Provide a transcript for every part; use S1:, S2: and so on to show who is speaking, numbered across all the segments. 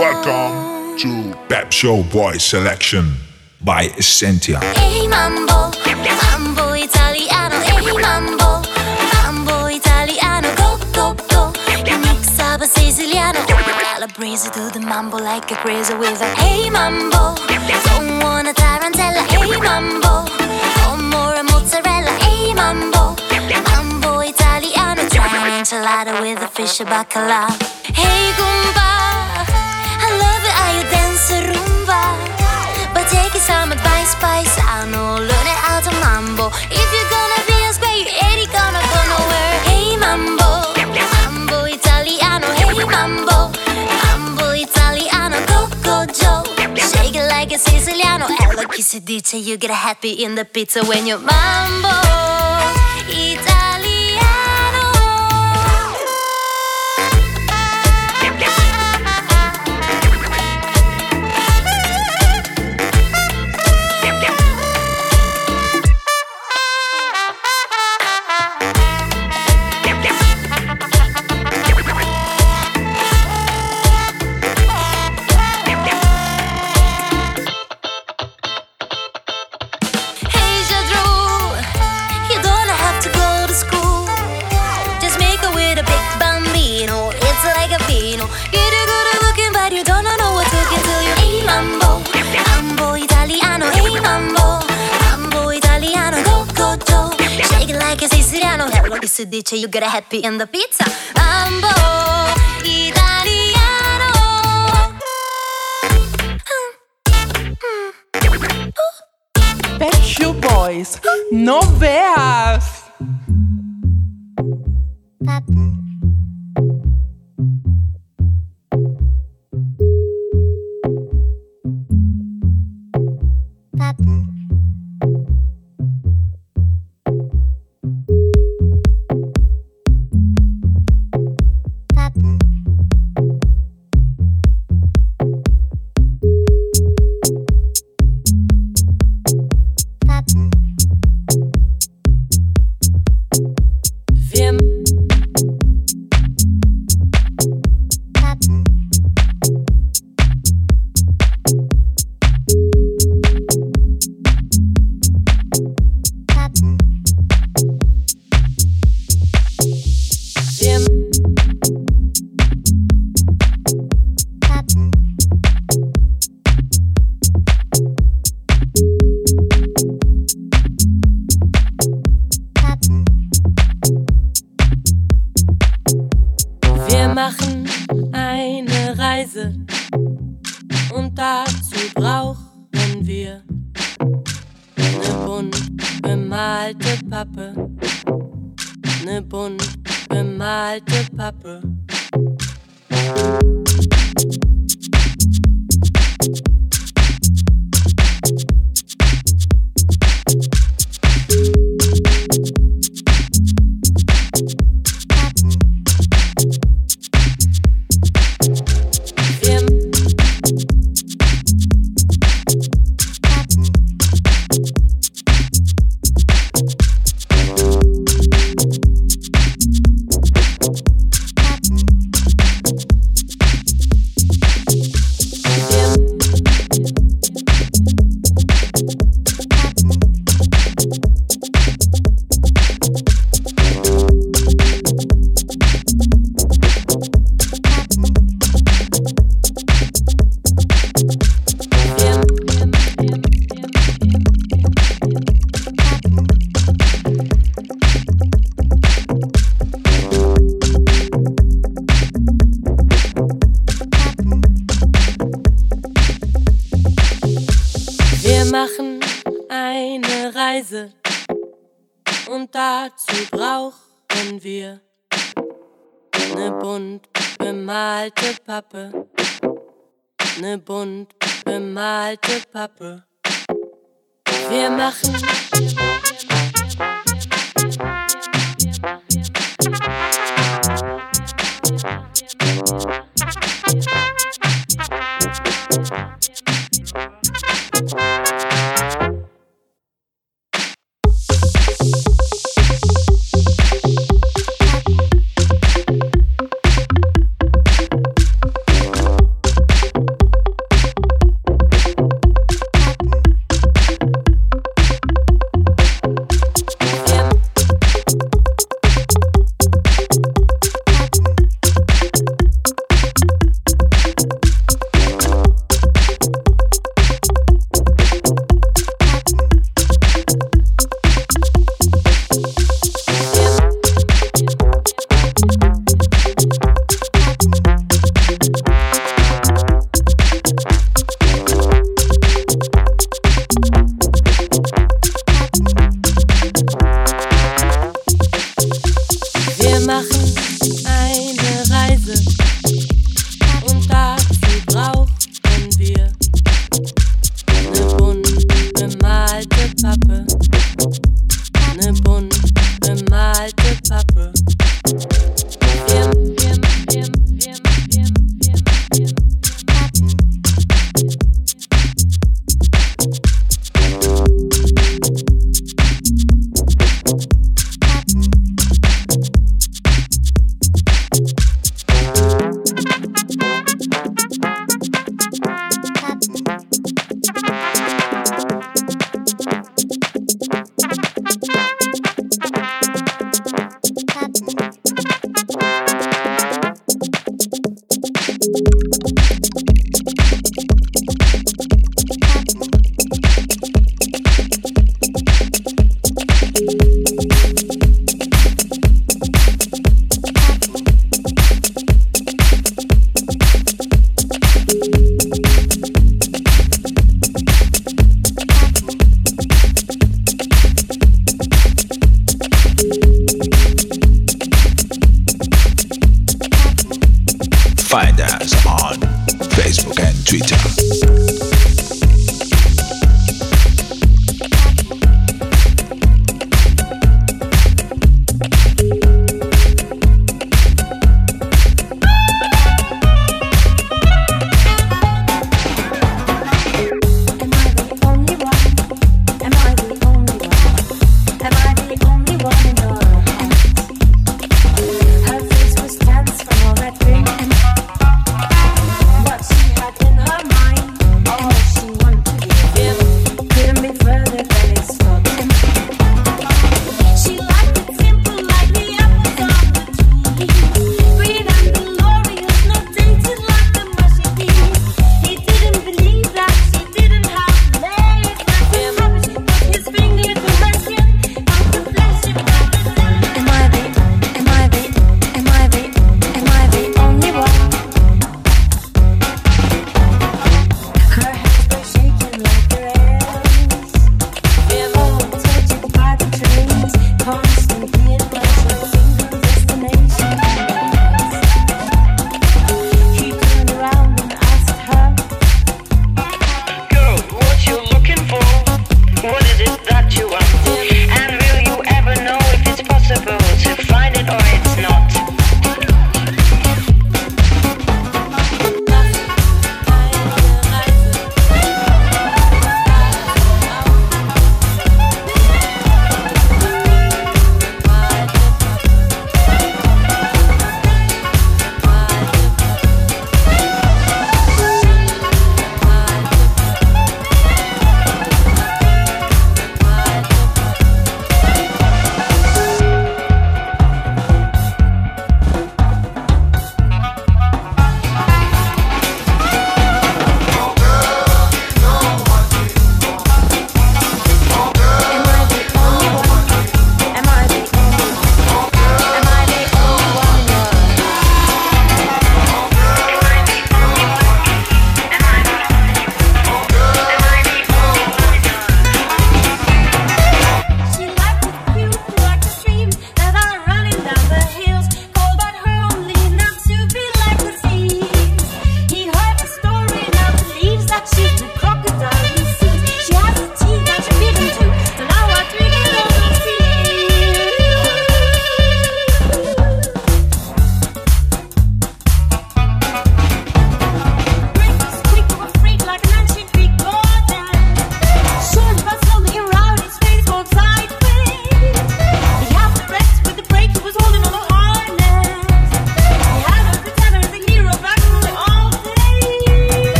S1: Welcome to Pep Show Boys Selection by Essentia.
S2: Hey, mambo, mambo italiano, ehi mambo, mambo italiano, go go go. Mix up a Siciliano, calabrese to the mambo like a crazy with a hey mambo. Don't want a tarantella, hey mambo. Want more a mozzarella, hey mambo. Mambo italiano, try an enchilada with a fish bacala. Some advice, paisano. Learn it how to mambo. If you're gonna be a square, you ain't gonna go nowhere. Hey mambo, mambo italiano. Hey mambo, mambo italiano. Go go Joe, shake it like a Siciliano. Ella chi si dice you get happy in the pizza when you mambo si dice you get a happy in the pizza. Mambo italiano.
S3: Pep Show Boys. No veas.
S4: bemalte Pappe, ne bunt bemalte Pappe. Wir machen.
S5: Wir machen.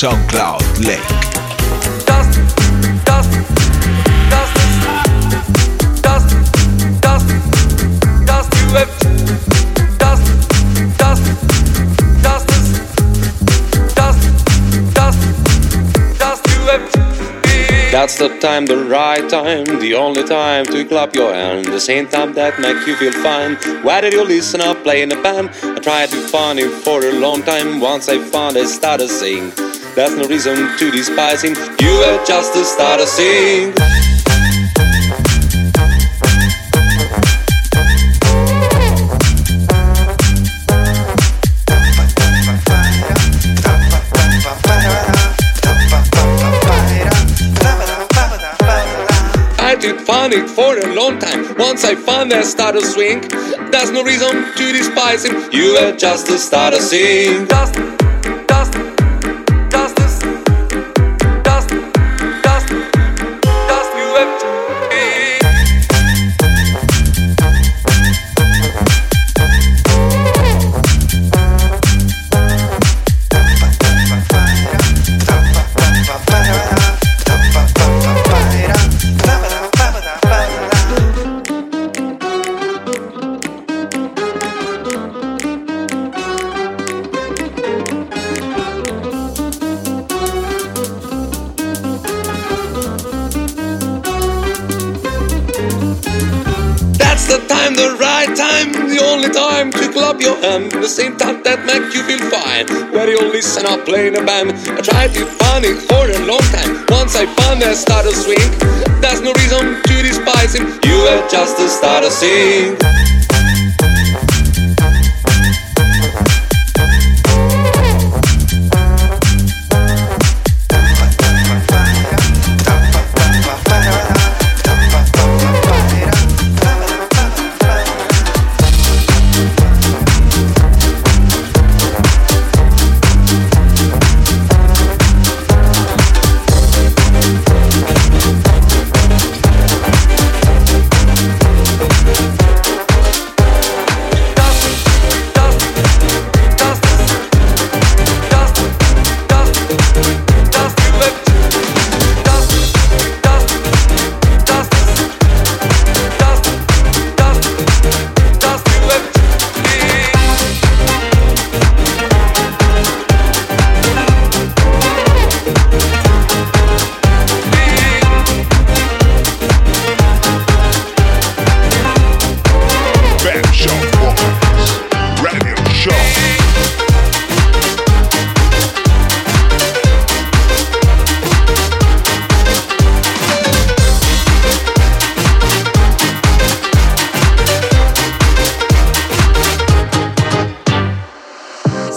S5: You have
S6: That's the time, the right time, the only time to clap your hand. The same time that make you feel fine. Why did you listen up playing a band? I tried to find him for a long time. Once I found it, started sing. There's no reason to despise him. You were just a starter sing. I did find it for a long time. Once I found that starter swing, there's no reason to despise him. You were just a starter sing.
S5: dust,
S6: The same time that make you feel fine. Where you listen up playing a band. I tried to find it for a long time. Once I found that starter swing, there's no reason to despise him. You were just a starter sing.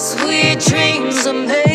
S2: Sweet dreams are made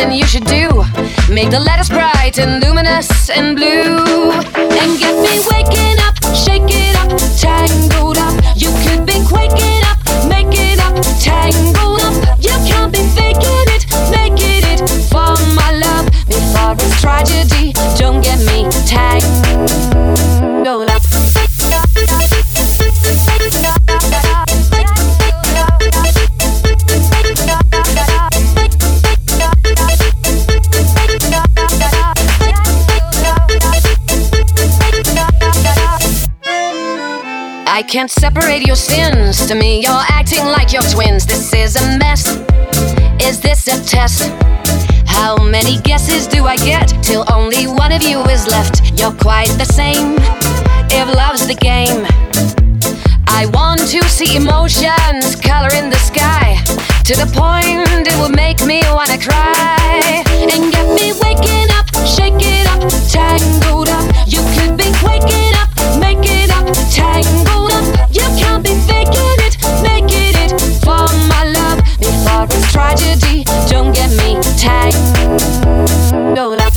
S2: something you
S7: should do. Make the letters bright and luminous and blue. can't separate your sins. To me, you're acting like your twins. This is a mess. Is this a test? How many guesses do I get till only one of you is left? You're quite the same. If love's the game, I want to see emotions color in the sky to the point it would make me wanna cry and get me waking up, shaking up, tangled up. You could be waking up, making tangled up. You can't be faking it, making it for my love before it's tragedy. Don't get me tangled up.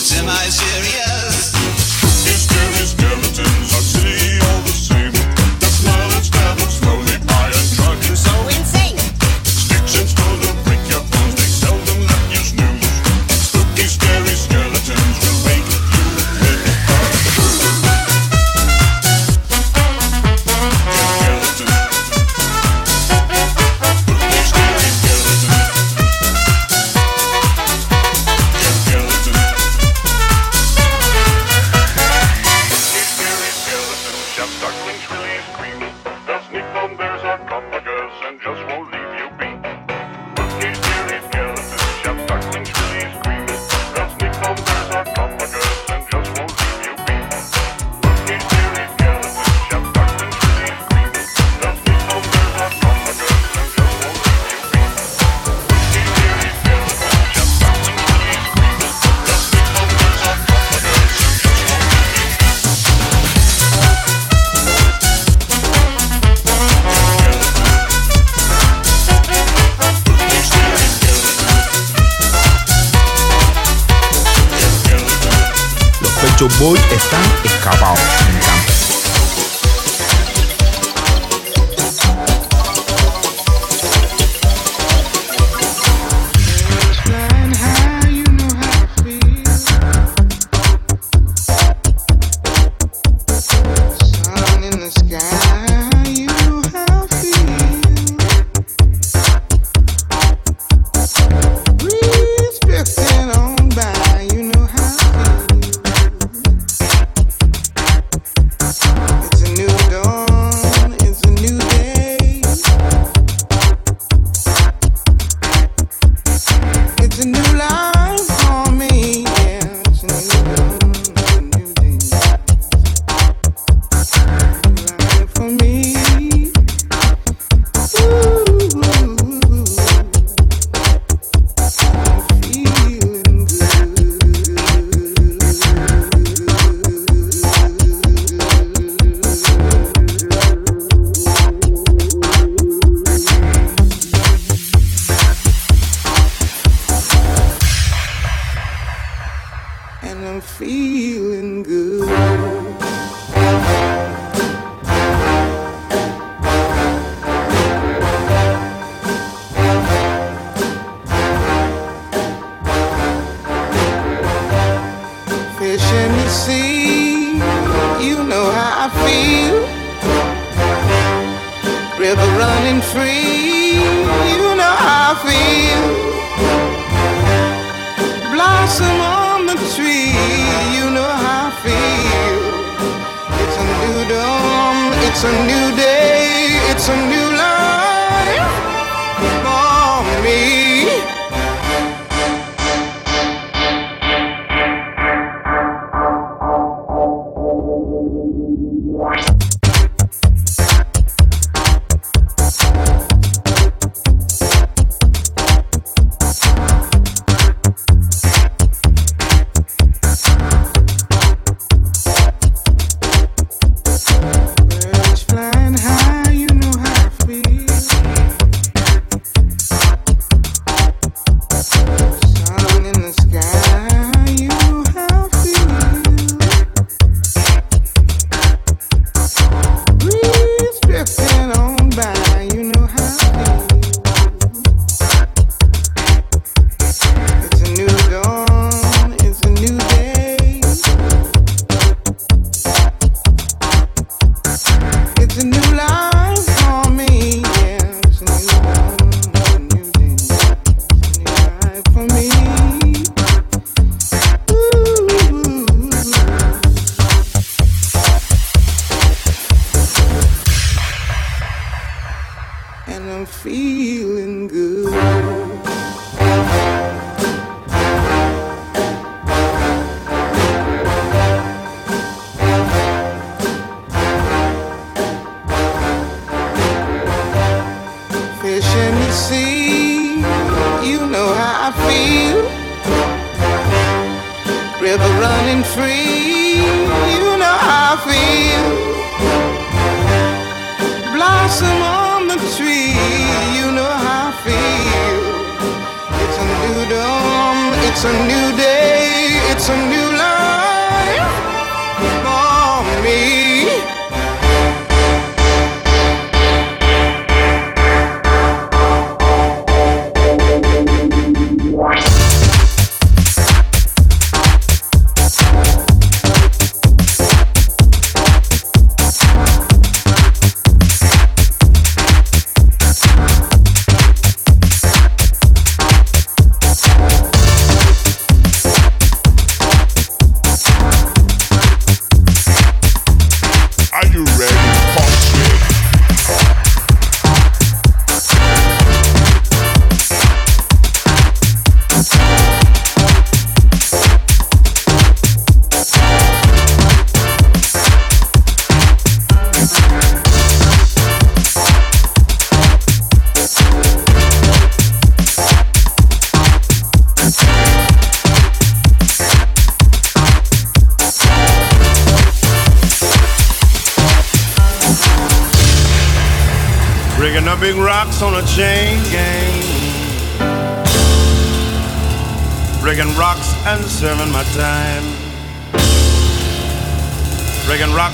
S8: Am I serious?
S9: These skeletons are silly.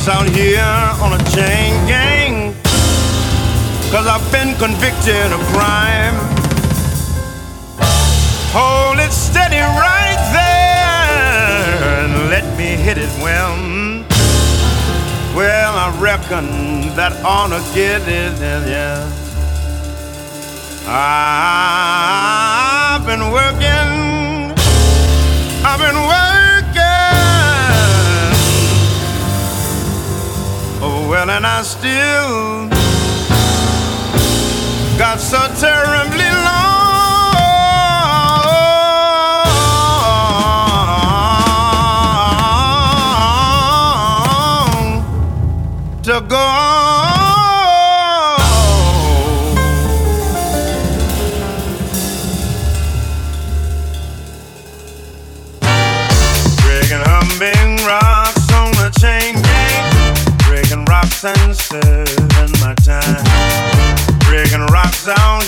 S10: out here on a chain gang. Cause I've been convicted of crime. Hold it steady right there and let me hit it well. Well, I reckon that ought to get it, yeah. I've been working, I've been working. And I still got so terribly long. songs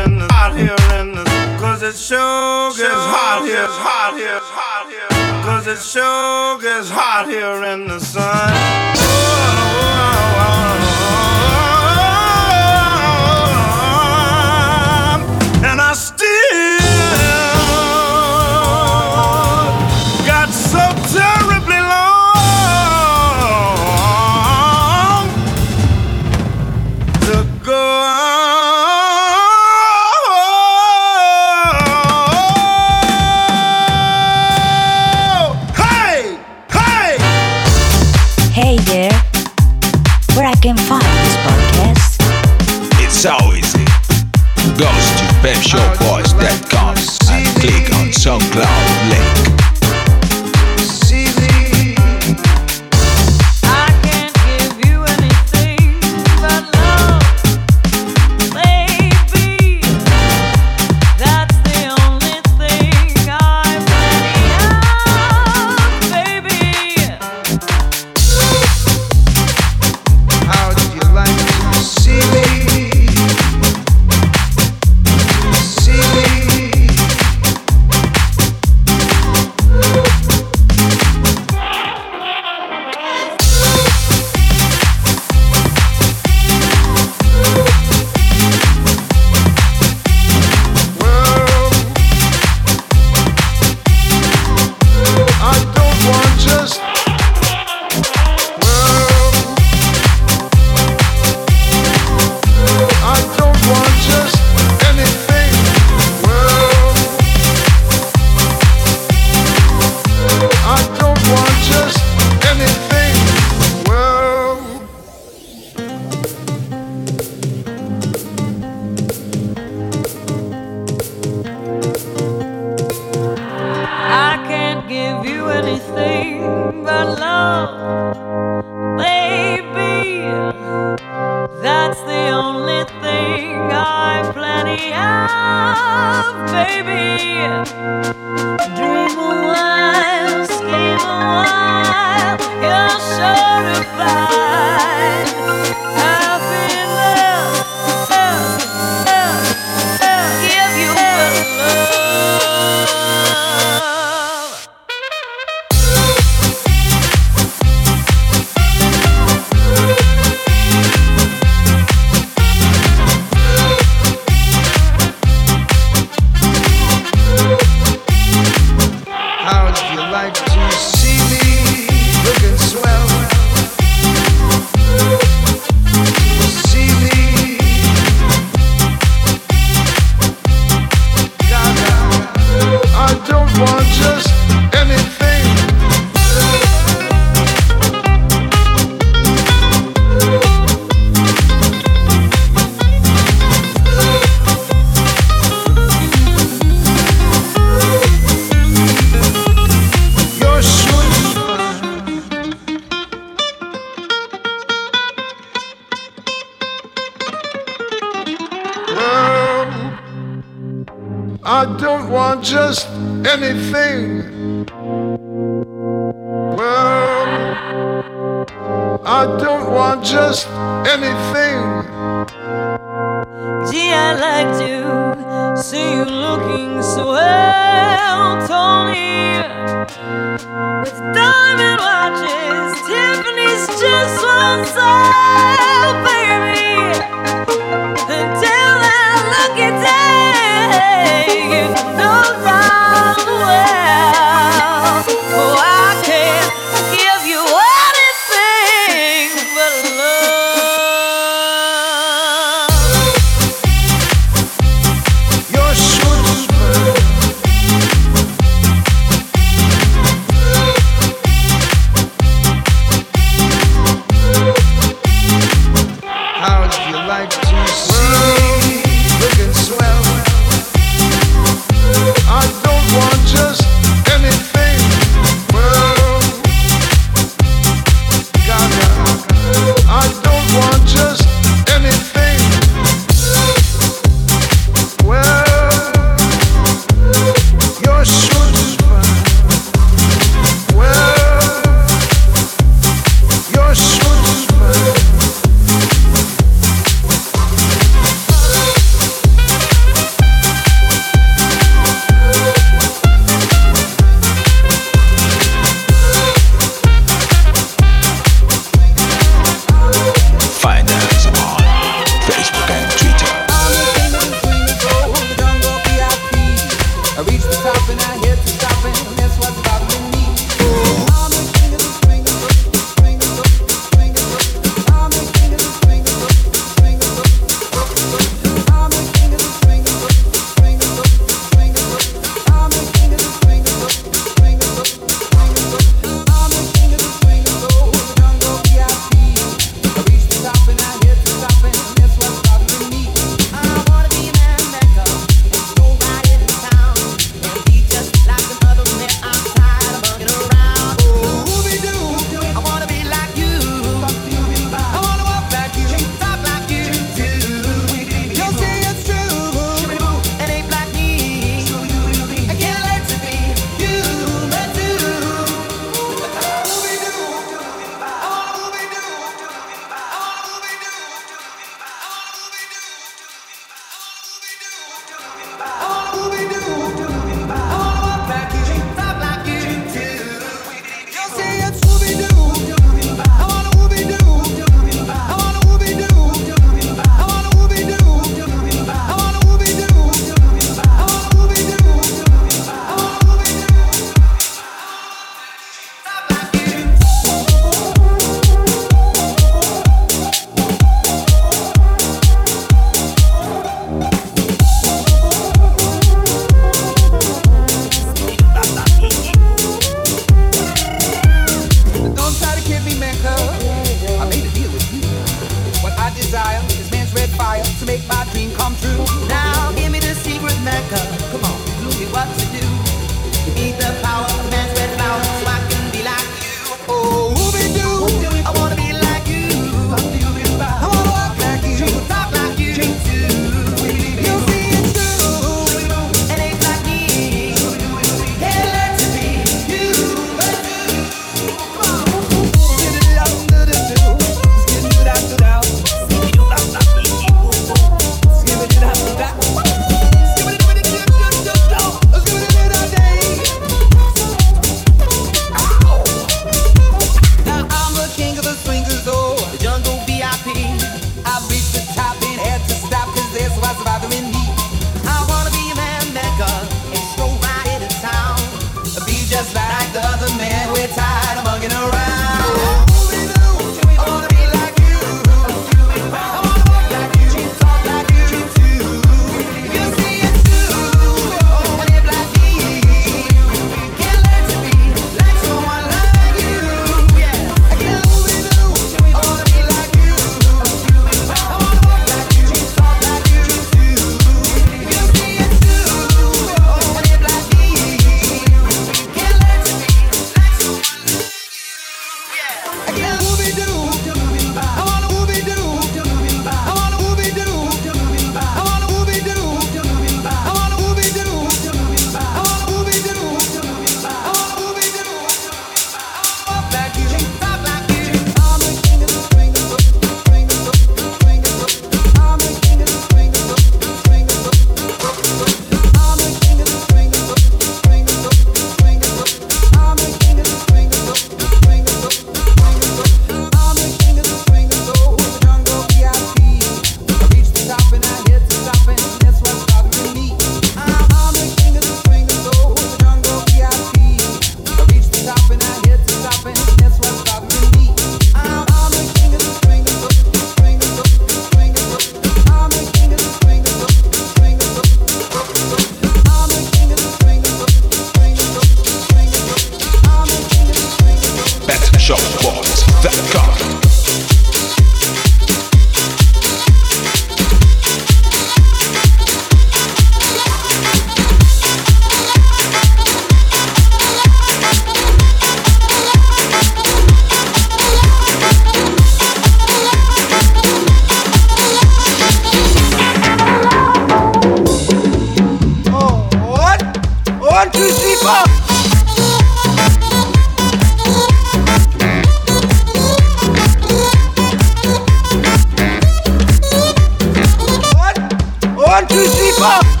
S10: Whoa.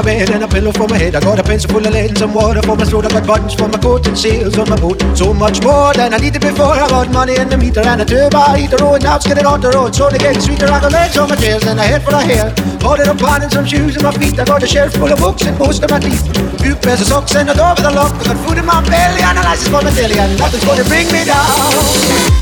S10: my
S11: bed and a pillow for my head. I got a pencil full of lead, and some water for my throat. I got buttons for my coat and seals on my boat. So much more than I needed before. I got money in the meter and a turbo heater. Oh, now it's getting on the road. So they get sweeter. I got legs on my chairs and a head for of hair. Got a up and some shoes on my feet. I got a shelf full of books and most of my teeth. Two pairs of socks and a door with a lock. I got food in my belly and a license for my daily. And nothing's gonna bring me down.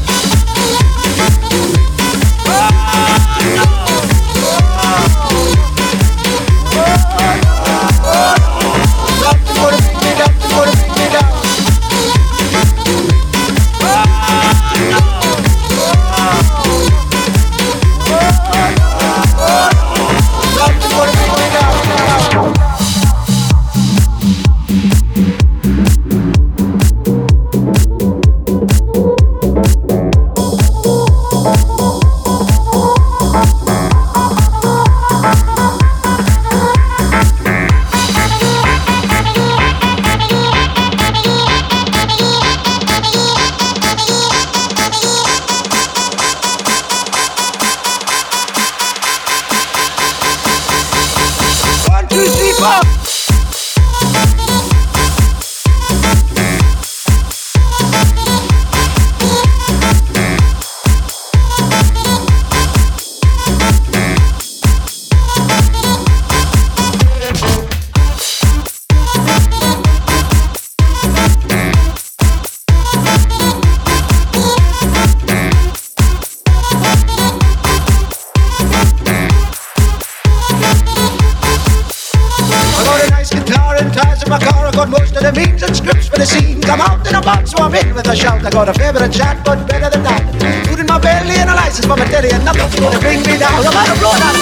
S11: So I'm hit with a shout. I got a favorite chat, but better than that. Food in my belly and a license for my telly, and nothing's gonna bring me down. I'm out of blood, I'm.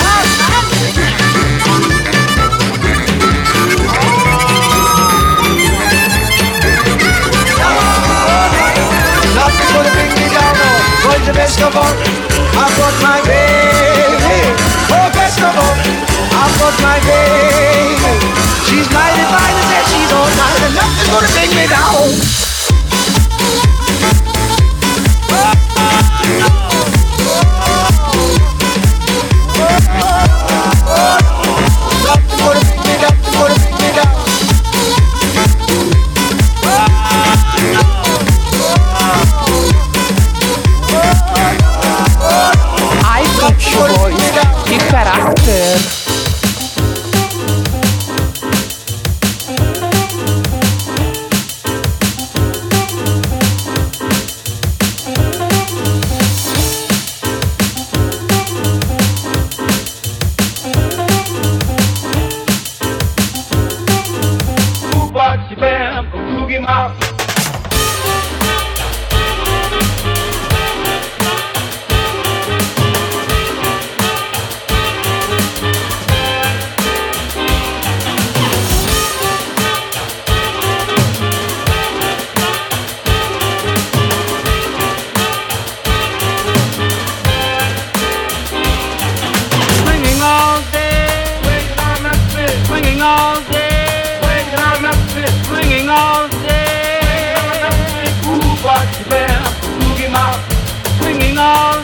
S11: Nothing's gonna bring me down, best of all, I've got my baby. Oh, best of all, I've got my baby. She's blinded by the set, she's all night, and nothing's gonna bring me down.
S10: swój polski charakter
S12: swinging all day. Swinging all day. Ooh, what's the? Boogie mouth, swinging all day.